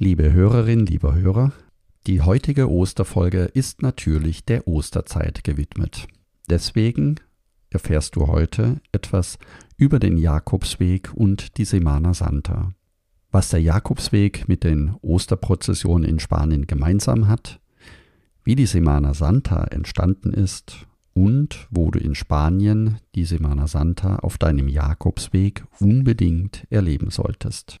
Liebe Hörerin, lieber Hörer, die heutige Osterfolge ist natürlich der Osterzeit gewidmet. Deswegen erfährst du heute etwas über den Jakobsweg und die Semana Santa. Was der Jakobsweg mit den Osterprozessionen in Spanien gemeinsam hat, wie die Semana Santa entstanden ist und wo du in Spanien die Semana Santa auf deinem Jakobsweg unbedingt erleben solltest.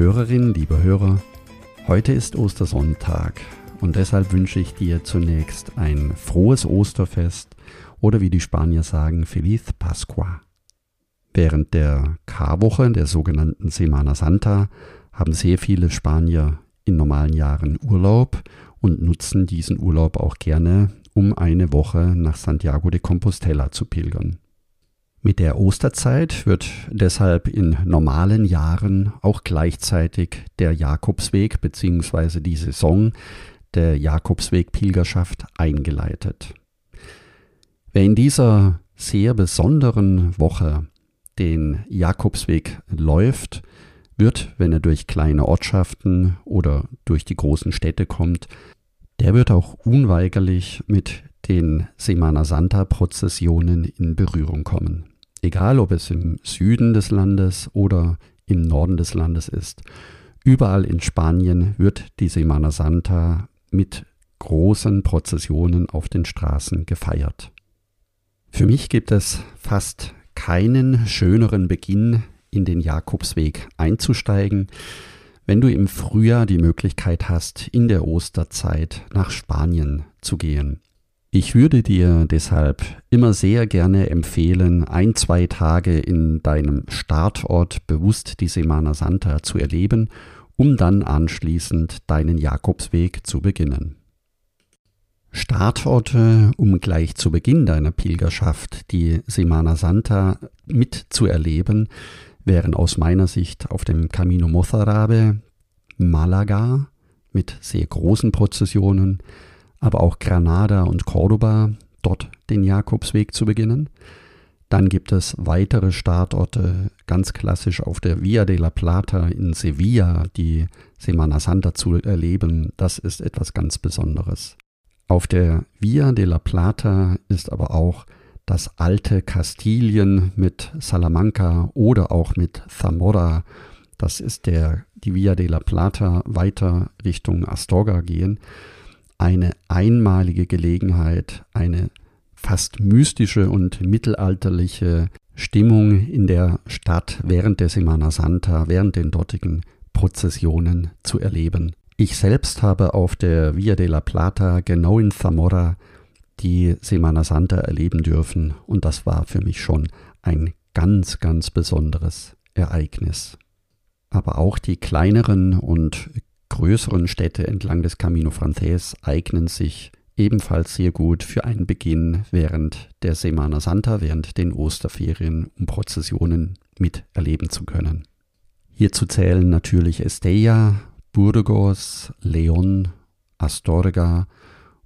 Liebe Hörerinnen, liebe Hörer, heute ist Ostersonntag und deshalb wünsche ich dir zunächst ein frohes Osterfest oder wie die Spanier sagen, Feliz Pascua. Während der Karwoche, der sogenannten Semana Santa, haben sehr viele Spanier in normalen Jahren Urlaub und nutzen diesen Urlaub auch gerne, um eine Woche nach Santiago de Compostela zu pilgern. Mit der Osterzeit wird deshalb in normalen Jahren auch gleichzeitig der Jakobsweg bzw. die Saison der Jakobsweg-Pilgerschaft eingeleitet. Wer in dieser sehr besonderen Woche den Jakobsweg läuft, wird, wenn er durch kleine Ortschaften oder durch die großen Städte kommt, der wird auch unweigerlich mit den Semana Santa Prozessionen in Berührung kommen egal ob es im Süden des Landes oder im Norden des Landes ist. Überall in Spanien wird die Semana Santa mit großen Prozessionen auf den Straßen gefeiert. Für mich gibt es fast keinen schöneren Beginn, in den Jakobsweg einzusteigen, wenn du im Frühjahr die Möglichkeit hast, in der Osterzeit nach Spanien zu gehen. Ich würde dir deshalb immer sehr gerne empfehlen, ein, zwei Tage in deinem Startort bewusst die Semana Santa zu erleben, um dann anschließend deinen Jakobsweg zu beginnen. Startorte, um gleich zu Beginn deiner Pilgerschaft die Semana Santa mitzuerleben, wären aus meiner Sicht auf dem Camino Mozarabe, Malaga mit sehr großen Prozessionen, aber auch Granada und Cordoba, dort den Jakobsweg zu beginnen. Dann gibt es weitere Startorte, ganz klassisch auf der Via de la Plata in Sevilla, die Semana Santa zu erleben. Das ist etwas ganz Besonderes. Auf der Via de la Plata ist aber auch das alte Kastilien mit Salamanca oder auch mit Zamora. Das ist der, die Via de la Plata weiter Richtung Astorga gehen eine einmalige Gelegenheit, eine fast mystische und mittelalterliche Stimmung in der Stadt während der Semana Santa, während den dortigen Prozessionen zu erleben. Ich selbst habe auf der Via de la Plata genau in Zamora die Semana Santa erleben dürfen und das war für mich schon ein ganz, ganz besonderes Ereignis. Aber auch die kleineren und größeren Städte entlang des Camino Frances eignen sich ebenfalls sehr gut für einen Beginn während der Semana Santa, während den Osterferien, um Prozessionen miterleben zu können. Hierzu zählen natürlich Estella, Burgos, León, Astorga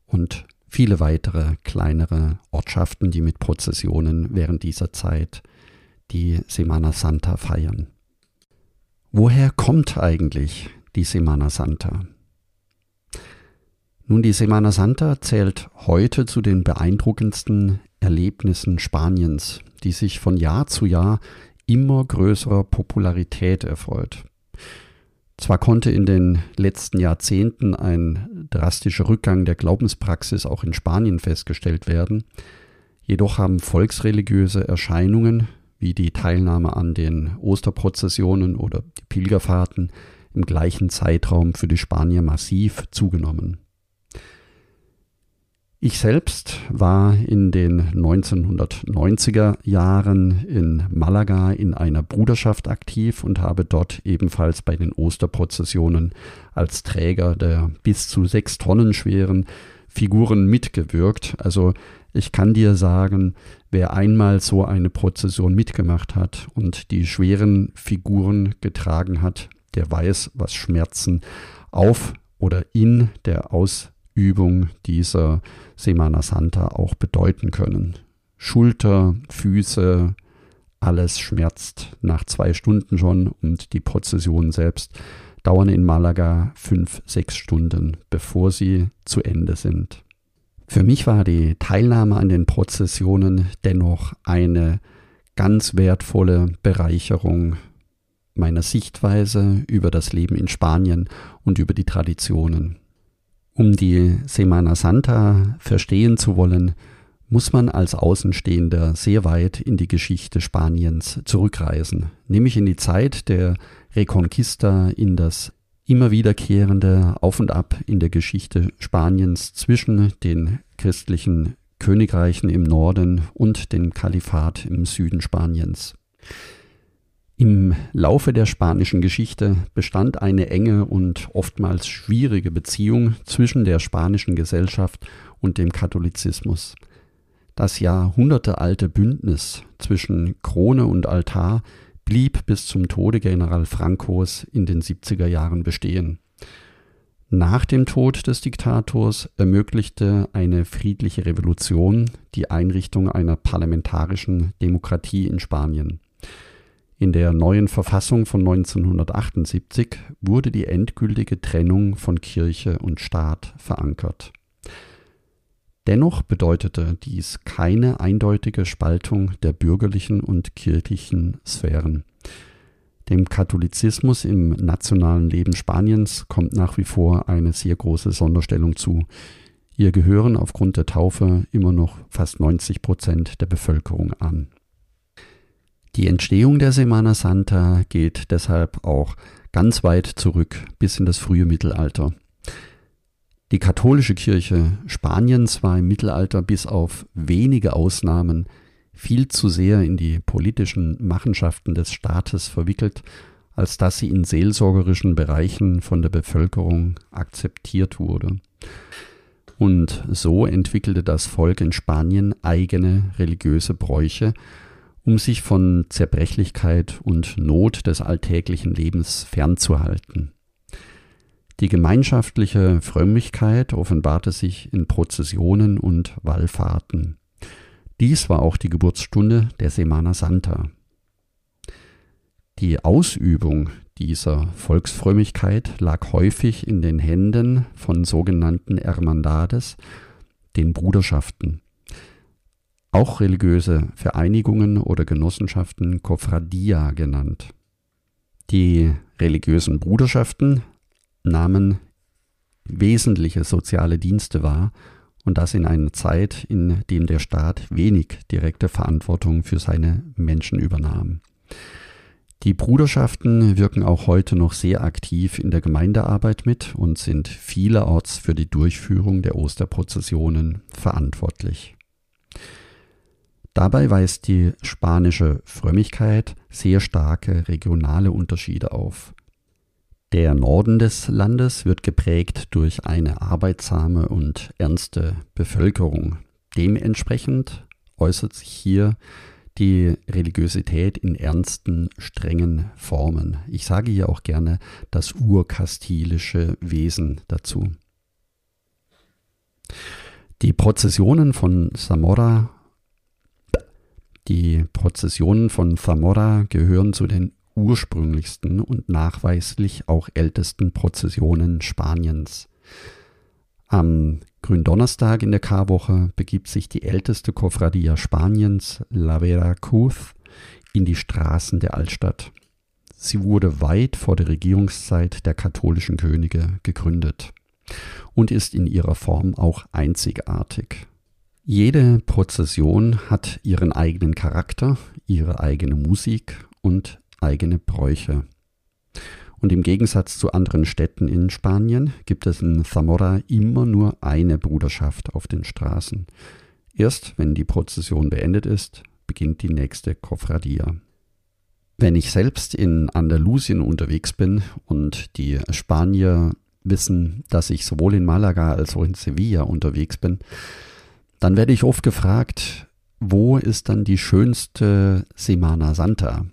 und viele weitere kleinere Ortschaften, die mit Prozessionen während dieser Zeit die Semana Santa feiern. Woher kommt eigentlich die Semana Santa. Nun, die Semana Santa zählt heute zu den beeindruckendsten Erlebnissen Spaniens, die sich von Jahr zu Jahr immer größerer Popularität erfreut. Zwar konnte in den letzten Jahrzehnten ein drastischer Rückgang der Glaubenspraxis auch in Spanien festgestellt werden, jedoch haben volksreligiöse Erscheinungen wie die Teilnahme an den Osterprozessionen oder die Pilgerfahrten im gleichen Zeitraum für die Spanier massiv zugenommen. Ich selbst war in den 1990er Jahren in Malaga in einer Bruderschaft aktiv und habe dort ebenfalls bei den Osterprozessionen als Träger der bis zu sechs Tonnen schweren Figuren mitgewirkt. Also ich kann dir sagen, wer einmal so eine Prozession mitgemacht hat und die schweren Figuren getragen hat, der weiß, was Schmerzen auf oder in der Ausübung dieser Semana Santa auch bedeuten können. Schulter, Füße, alles schmerzt nach zwei Stunden schon und die Prozessionen selbst dauern in Malaga fünf, sechs Stunden, bevor sie zu Ende sind. Für mich war die Teilnahme an den Prozessionen dennoch eine ganz wertvolle Bereicherung meiner Sichtweise über das Leben in Spanien und über die Traditionen. Um die Semana Santa verstehen zu wollen, muss man als Außenstehender sehr weit in die Geschichte Spaniens zurückreisen, nämlich in die Zeit der Reconquista, in das immer wiederkehrende Auf und Ab in der Geschichte Spaniens zwischen den christlichen Königreichen im Norden und dem Kalifat im Süden Spaniens. Im Laufe der spanischen Geschichte bestand eine enge und oftmals schwierige Beziehung zwischen der spanischen Gesellschaft und dem Katholizismus. Das jahrhundertealte Bündnis zwischen Krone und Altar blieb bis zum Tode General Francos in den 70er Jahren bestehen. Nach dem Tod des Diktators ermöglichte eine friedliche Revolution die Einrichtung einer parlamentarischen Demokratie in Spanien. In der neuen Verfassung von 1978 wurde die endgültige Trennung von Kirche und Staat verankert. Dennoch bedeutete dies keine eindeutige Spaltung der bürgerlichen und kirchlichen Sphären. Dem Katholizismus im nationalen Leben Spaniens kommt nach wie vor eine sehr große Sonderstellung zu. Ihr gehören aufgrund der Taufe immer noch fast 90 Prozent der Bevölkerung an. Die Entstehung der Semana Santa geht deshalb auch ganz weit zurück bis in das frühe Mittelalter. Die katholische Kirche Spaniens war im Mittelalter bis auf wenige Ausnahmen viel zu sehr in die politischen Machenschaften des Staates verwickelt, als dass sie in seelsorgerischen Bereichen von der Bevölkerung akzeptiert wurde. Und so entwickelte das Volk in Spanien eigene religiöse Bräuche, um sich von Zerbrechlichkeit und Not des alltäglichen Lebens fernzuhalten. Die gemeinschaftliche Frömmigkeit offenbarte sich in Prozessionen und Wallfahrten. Dies war auch die Geburtsstunde der Semana Santa. Die Ausübung dieser Volksfrömmigkeit lag häufig in den Händen von sogenannten Hermandades, den Bruderschaften, auch religiöse Vereinigungen oder Genossenschaften Cofradia genannt. Die religiösen Bruderschaften nahmen wesentliche soziale Dienste wahr und das in einer Zeit, in dem der Staat wenig direkte Verantwortung für seine Menschen übernahm. Die Bruderschaften wirken auch heute noch sehr aktiv in der Gemeindearbeit mit und sind vielerorts für die Durchführung der Osterprozessionen verantwortlich. Dabei weist die spanische Frömmigkeit sehr starke regionale Unterschiede auf. Der Norden des Landes wird geprägt durch eine arbeitsame und ernste Bevölkerung. Dementsprechend äußert sich hier die Religiosität in ernsten, strengen Formen. Ich sage hier auch gerne das urkastilische Wesen dazu. Die Prozessionen von Zamora die Prozessionen von Zamora gehören zu den ursprünglichsten und nachweislich auch ältesten Prozessionen Spaniens. Am Gründonnerstag in der Karwoche begibt sich die älteste Cofradia Spaniens, La Vera Cruz, in die Straßen der Altstadt. Sie wurde weit vor der Regierungszeit der katholischen Könige gegründet und ist in ihrer Form auch einzigartig. Jede Prozession hat ihren eigenen Charakter, ihre eigene Musik und eigene Bräuche. Und im Gegensatz zu anderen Städten in Spanien gibt es in Zamora immer nur eine Bruderschaft auf den Straßen. Erst wenn die Prozession beendet ist, beginnt die nächste Kofradia. Wenn ich selbst in Andalusien unterwegs bin und die Spanier wissen, dass ich sowohl in Malaga als auch in Sevilla unterwegs bin, dann werde ich oft gefragt, wo ist dann die schönste Semana Santa?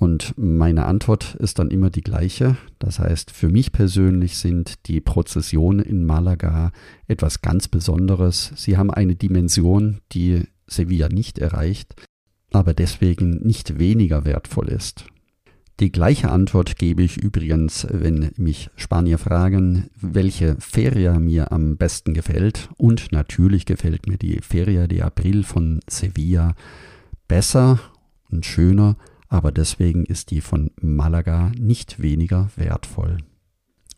Und meine Antwort ist dann immer die gleiche. Das heißt, für mich persönlich sind die Prozessionen in Malaga etwas ganz Besonderes. Sie haben eine Dimension, die Sevilla nicht erreicht, aber deswegen nicht weniger wertvoll ist. Die gleiche Antwort gebe ich übrigens, wenn mich Spanier fragen, welche Feria mir am besten gefällt. Und natürlich gefällt mir die Feria de April von Sevilla besser und schöner, aber deswegen ist die von Malaga nicht weniger wertvoll.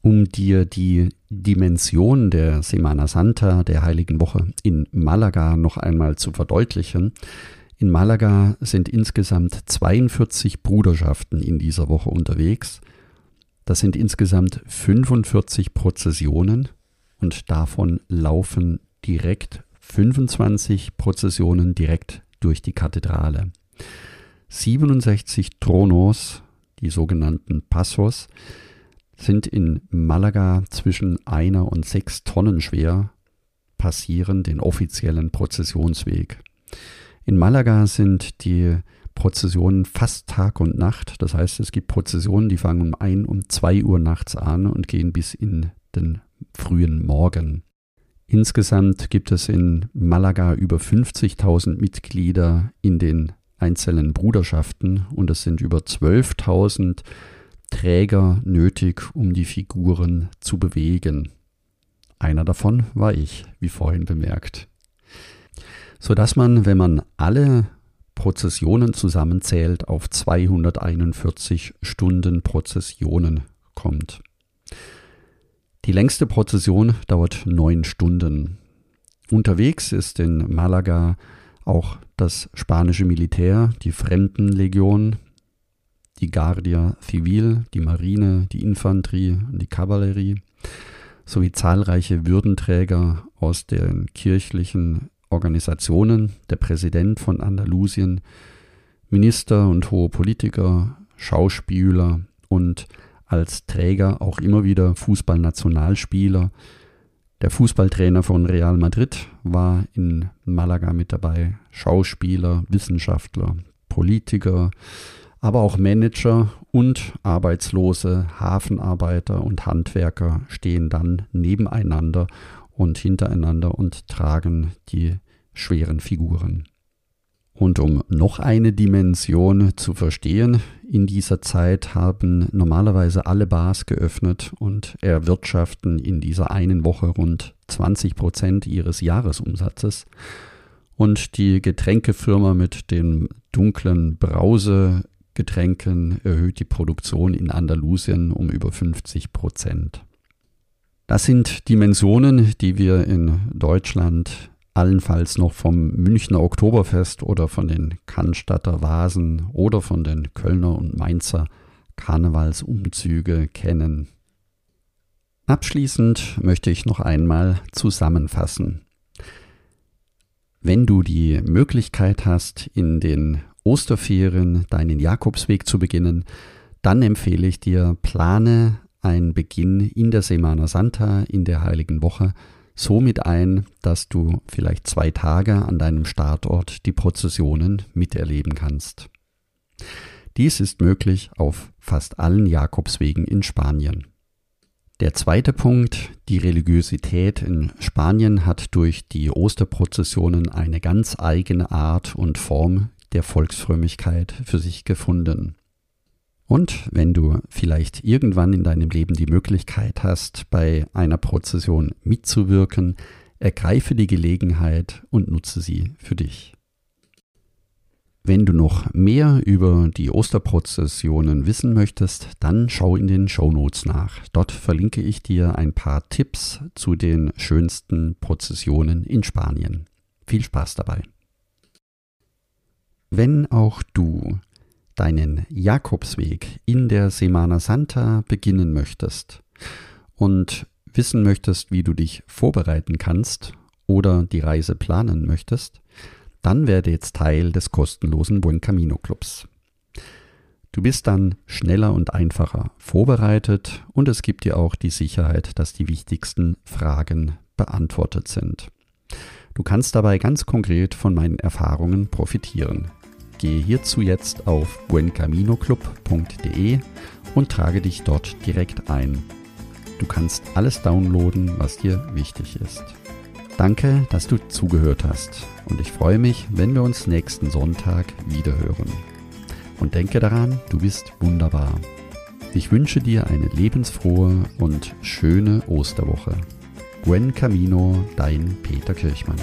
Um dir die Dimension der Semana Santa, der Heiligen Woche in Malaga noch einmal zu verdeutlichen, in Malaga sind insgesamt 42 Bruderschaften in dieser Woche unterwegs. Das sind insgesamt 45 Prozessionen und davon laufen direkt 25 Prozessionen direkt durch die Kathedrale. 67 Tronos, die sogenannten Passos, sind in Malaga zwischen einer und sechs Tonnen schwer, passieren den offiziellen Prozessionsweg. In Malaga sind die Prozessionen fast Tag und Nacht. Das heißt, es gibt Prozessionen, die fangen um ein, um zwei Uhr nachts an und gehen bis in den frühen Morgen. Insgesamt gibt es in Malaga über 50.000 Mitglieder in den einzelnen Bruderschaften und es sind über 12.000 Träger nötig, um die Figuren zu bewegen. Einer davon war ich, wie vorhin bemerkt sodass man, wenn man alle Prozessionen zusammenzählt, auf 241 Stunden Prozessionen kommt. Die längste Prozession dauert neun Stunden. Unterwegs ist in Malaga auch das spanische Militär, die Fremdenlegion, die Guardia Civil, die Marine, die Infanterie und die Kavallerie sowie zahlreiche Würdenträger aus den kirchlichen Organisationen, der Präsident von Andalusien, Minister und hohe Politiker, Schauspieler und als Träger auch immer wieder Fußballnationalspieler. Der Fußballtrainer von Real Madrid war in Malaga mit dabei, Schauspieler, Wissenschaftler, Politiker, aber auch Manager und Arbeitslose, Hafenarbeiter und Handwerker stehen dann nebeneinander und hintereinander und tragen die schweren Figuren. Und um noch eine Dimension zu verstehen, in dieser Zeit haben normalerweise alle Bars geöffnet und erwirtschaften in dieser einen Woche rund 20 Prozent ihres Jahresumsatzes. Und die Getränkefirma mit den dunklen Brausegetränken erhöht die Produktion in Andalusien um über 50 Prozent. Das sind Dimensionen, die wir in Deutschland allenfalls noch vom Münchner Oktoberfest oder von den Cannstatter Vasen oder von den Kölner und Mainzer Karnevalsumzüge kennen. Abschließend möchte ich noch einmal zusammenfassen. Wenn du die Möglichkeit hast, in den Osterferien deinen Jakobsweg zu beginnen, dann empfehle ich dir, plane ein Beginn in der Semana Santa, in der Heiligen Woche, somit ein, dass du vielleicht zwei Tage an deinem Startort die Prozessionen miterleben kannst. Dies ist möglich auf fast allen Jakobswegen in Spanien. Der zweite Punkt, die Religiosität in Spanien hat durch die Osterprozessionen eine ganz eigene Art und Form der Volksfrömmigkeit für sich gefunden. Und wenn du vielleicht irgendwann in deinem Leben die Möglichkeit hast, bei einer Prozession mitzuwirken, ergreife die Gelegenheit und nutze sie für dich. Wenn du noch mehr über die Osterprozessionen wissen möchtest, dann schau in den Show Notes nach. Dort verlinke ich dir ein paar Tipps zu den schönsten Prozessionen in Spanien. Viel Spaß dabei. Wenn auch du deinen Jakobsweg in der Semana Santa beginnen möchtest und wissen möchtest, wie du dich vorbereiten kannst oder die Reise planen möchtest, dann werde jetzt Teil des kostenlosen Buen Camino Clubs. Du bist dann schneller und einfacher vorbereitet und es gibt dir auch die Sicherheit, dass die wichtigsten Fragen beantwortet sind. Du kannst dabei ganz konkret von meinen Erfahrungen profitieren. Gehe hierzu jetzt auf buencaminoclub.de und trage dich dort direkt ein. Du kannst alles downloaden, was dir wichtig ist. Danke, dass du zugehört hast und ich freue mich, wenn wir uns nächsten Sonntag wiederhören. Und denke daran, du bist wunderbar. Ich wünsche dir eine lebensfrohe und schöne Osterwoche. Buen Camino, dein Peter Kirchmann.